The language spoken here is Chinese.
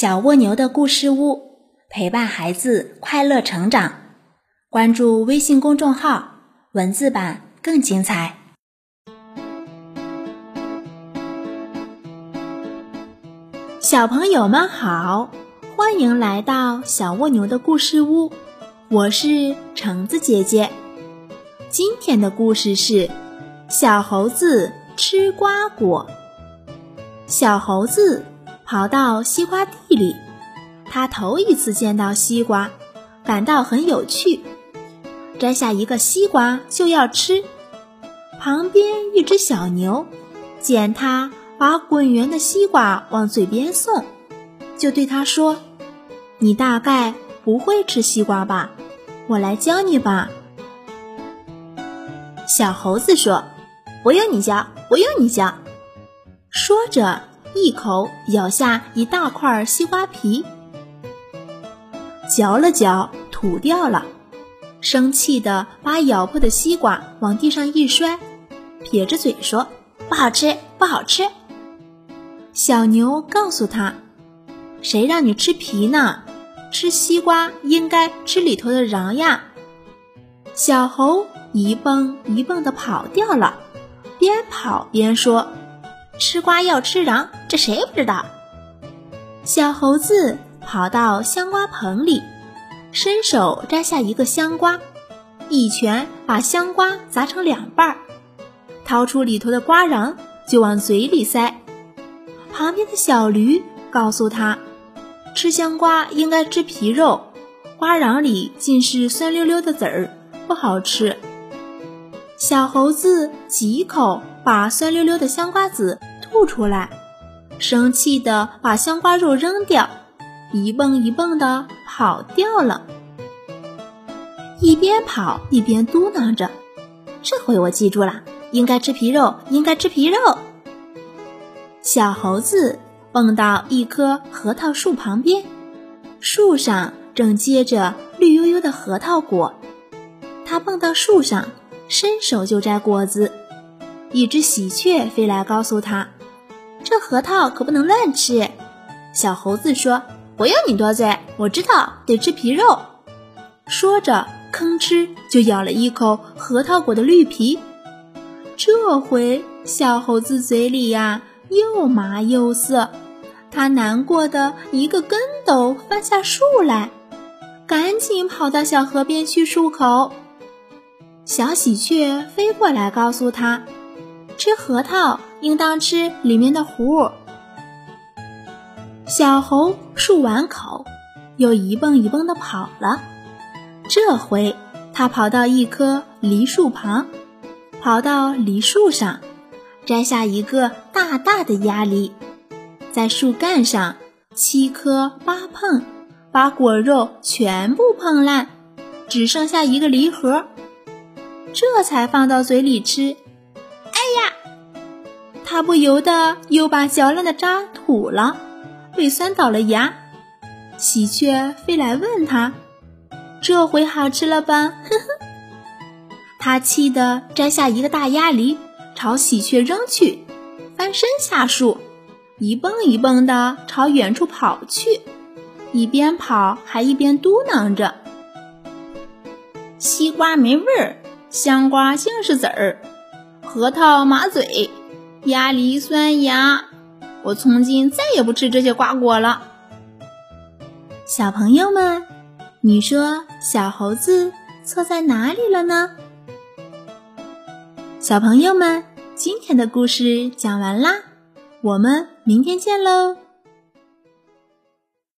小蜗牛的故事屋，陪伴孩子快乐成长。关注微信公众号，文字版更精彩。小朋友们好，欢迎来到小蜗牛的故事屋，我是橙子姐姐。今天的故事是小猴子吃瓜果。小猴子。跑到西瓜地里，他头一次见到西瓜，感到很有趣。摘下一个西瓜就要吃。旁边一只小牛见他把滚圆的西瓜往嘴边送，就对他说：“你大概不会吃西瓜吧？我来教你吧。”小猴子说：“不用你教，不用你教。”说着。一口咬下一大块西瓜皮，嚼了嚼，吐掉了，生气的把咬破的西瓜往地上一摔，撇着嘴说：“不好吃，不好吃。”小牛告诉他：“谁让你吃皮呢？吃西瓜应该吃里头的瓤呀。”小猴一蹦一蹦的跑掉了，边跑边说。吃瓜要吃瓤，这谁不知道？小猴子跑到香瓜棚里，伸手摘下一个香瓜，一拳把香瓜砸成两半儿，掏出里头的瓜瓤就往嘴里塞。旁边的小驴告诉他，吃香瓜应该吃皮肉，瓜瓤里尽是酸溜溜的籽儿，不好吃。小猴子几口把酸溜溜的香瓜籽。吐出来，生气的把香瓜肉扔掉，一蹦一蹦的跑掉了。一边跑一边嘟囔着：“这回我记住了，应该吃皮肉，应该吃皮肉。”小猴子蹦到一棵核桃树旁边，树上正结着绿油油的核桃果。它蹦到树上，伸手就摘果子。一只喜鹊飞来，告诉他。这核桃可不能乱吃，小猴子说：“不用你多嘴，我知道得吃皮肉。”说着，吭哧就咬了一口核桃果的绿皮。这回小猴子嘴里呀又麻又涩，他难过的一个跟斗翻下树来，赶紧跑到小河边去漱口。小喜鹊飞过来告诉他：“吃核桃。”应当吃里面的核。小猴漱完口，又一蹦一蹦的跑了。这回他跑到一棵梨树旁，跑到梨树上，摘下一个大大的鸭梨，在树干上七颗八碰，把果肉全部碰烂，只剩下一个梨核，这才放到嘴里吃。他不由得又把嚼烂的渣吐了，胃酸倒了牙。喜鹊飞来问他：“这回好吃了吧？” 呵呵。他气得摘下一个大鸭梨，朝喜鹊扔去，翻身下树，一蹦一蹦的朝远处跑去，一边跑还一边嘟囔着：“西瓜没味儿，香瓜净是籽儿，核桃麻嘴。”鸭梨酸牙，我从今再也不吃这些瓜果了。小朋友们，你说小猴子错在哪里了呢？小朋友们，今天的故事讲完啦，我们明天见喽。